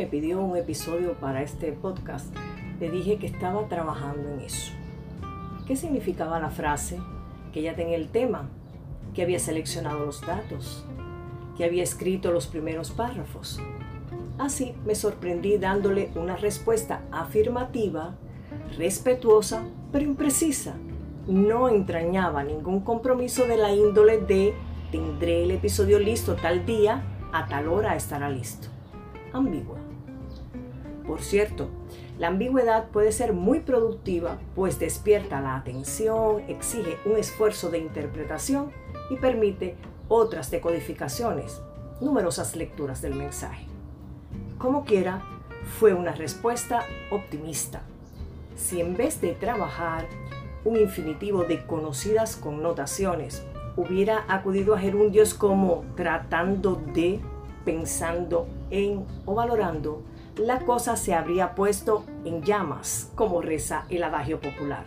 me pidió un episodio para este podcast, le dije que estaba trabajando en eso. ¿Qué significaba la frase? Que ya tenía el tema, que había seleccionado los datos, que había escrito los primeros párrafos. Así me sorprendí dándole una respuesta afirmativa, respetuosa, pero imprecisa. No entrañaba ningún compromiso de la índole de tendré el episodio listo tal día, a tal hora estará listo. Ambigua. Por cierto, la ambigüedad puede ser muy productiva, pues despierta la atención, exige un esfuerzo de interpretación y permite otras decodificaciones, numerosas lecturas del mensaje. Como quiera, fue una respuesta optimista. Si en vez de trabajar un infinitivo de conocidas connotaciones, hubiera acudido a gerundios como tratando de, pensando en o valorando, la cosa se habría puesto en llamas, como reza el adagio popular.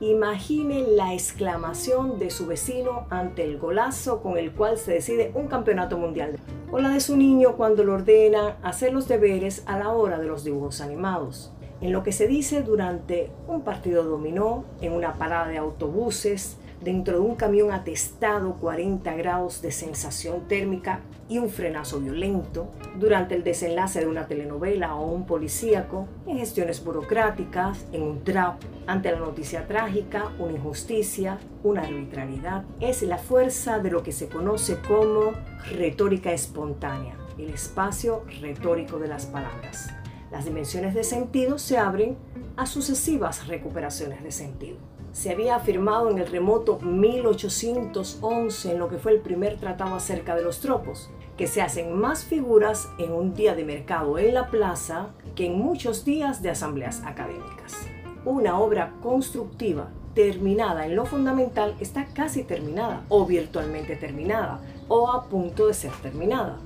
Imagine la exclamación de su vecino ante el golazo con el cual se decide un campeonato mundial, o la de su niño cuando le ordena hacer los deberes a la hora de los dibujos animados. En lo que se dice durante un partido dominó, en una parada de autobuses, dentro de un camión atestado 40 grados de sensación térmica y un frenazo violento, durante el desenlace de una telenovela o un policíaco, en gestiones burocráticas, en un trap, ante la noticia trágica, una injusticia, una arbitrariedad. Es la fuerza de lo que se conoce como retórica espontánea, el espacio retórico de las palabras. Las dimensiones de sentido se abren a sucesivas recuperaciones de sentido se había afirmado en el remoto 1811, en lo que fue el primer tratado acerca de los tropos, que se hacen más figuras en un día de mercado en la plaza que en muchos días de asambleas académicas. Una obra constructiva terminada en lo fundamental está casi terminada o virtualmente terminada o a punto de ser terminada.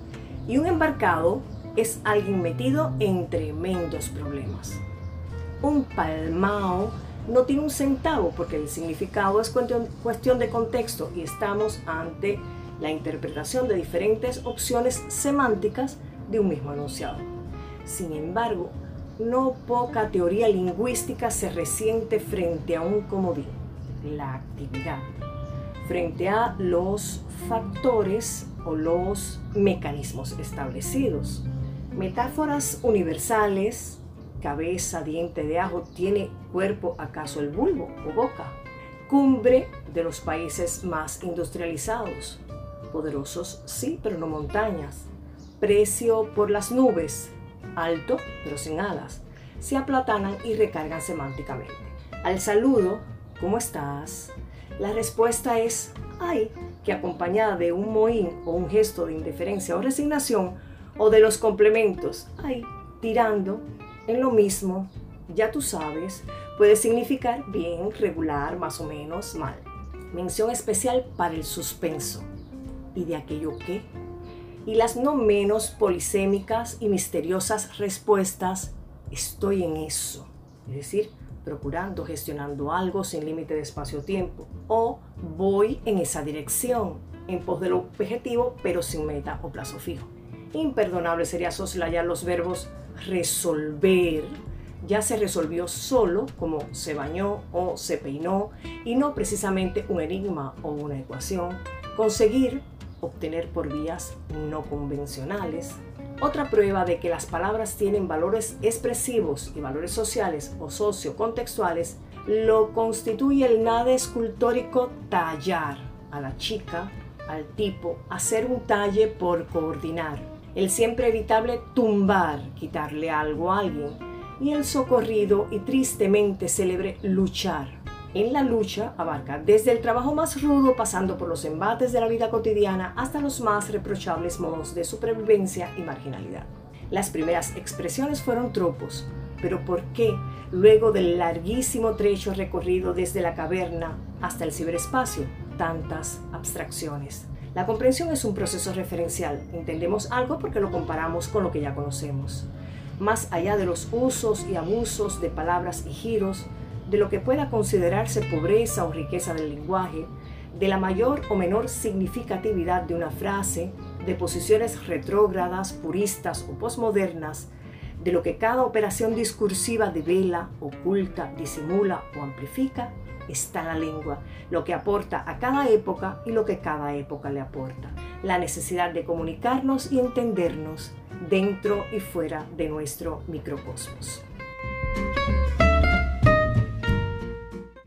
Y un embarcado es alguien metido en tremendos problemas. Un palmao no tiene un centavo porque el significado es cuestión de contexto y estamos ante la interpretación de diferentes opciones semánticas de un mismo enunciado. Sin embargo, no poca teoría lingüística se resiente frente a un comodín, la actividad, frente a los factores o los mecanismos establecidos. Metáforas universales cabeza, diente de ajo, ¿tiene cuerpo acaso el bulbo o boca? Cumbre de los países más industrializados. Poderosos, sí, pero no montañas. Precio por las nubes. Alto, pero sin alas. Se aplatanan y recargan semánticamente. Al saludo, ¿cómo estás? La respuesta es, ay, que acompañada de un mohín o un gesto de indiferencia o resignación, o de los complementos, ay, tirando, lo mismo, ya tú sabes, puede significar bien, regular, más o menos, mal. Mención especial para el suspenso. ¿Y de aquello qué? Y las no menos polisémicas y misteriosas respuestas, estoy en eso. Es decir, procurando, gestionando algo sin límite de espacio-tiempo. O voy en esa dirección, en pos del objetivo, pero sin meta o plazo fijo. Imperdonable sería soslayar los verbos resolver ya se resolvió solo como se bañó o se peinó y no precisamente un enigma o una ecuación. Conseguir obtener por vías no convencionales. Otra prueba de que las palabras tienen valores expresivos y valores sociales o sociocontextuales lo constituye el nada escultórico tallar a la chica, al tipo, hacer un talle por coordinar el siempre evitable tumbar, quitarle algo a alguien, y el socorrido y tristemente célebre luchar. En la lucha abarca desde el trabajo más rudo pasando por los embates de la vida cotidiana hasta los más reprochables modos de supervivencia y marginalidad. Las primeras expresiones fueron tropos, pero ¿por qué, luego del larguísimo trecho recorrido desde la caverna hasta el ciberespacio, tantas abstracciones? La comprensión es un proceso referencial. Entendemos algo porque lo comparamos con lo que ya conocemos. Más allá de los usos y abusos de palabras y giros, de lo que pueda considerarse pobreza o riqueza del lenguaje, de la mayor o menor significatividad de una frase, de posiciones retrógradas, puristas o posmodernas, De lo que cada operación discursiva devela, oculta, disimula o amplifica, está la lengua, lo que aporta a cada época y lo que cada época le aporta. La necesidad de comunicarnos y entendernos dentro y fuera de nuestro microcosmos.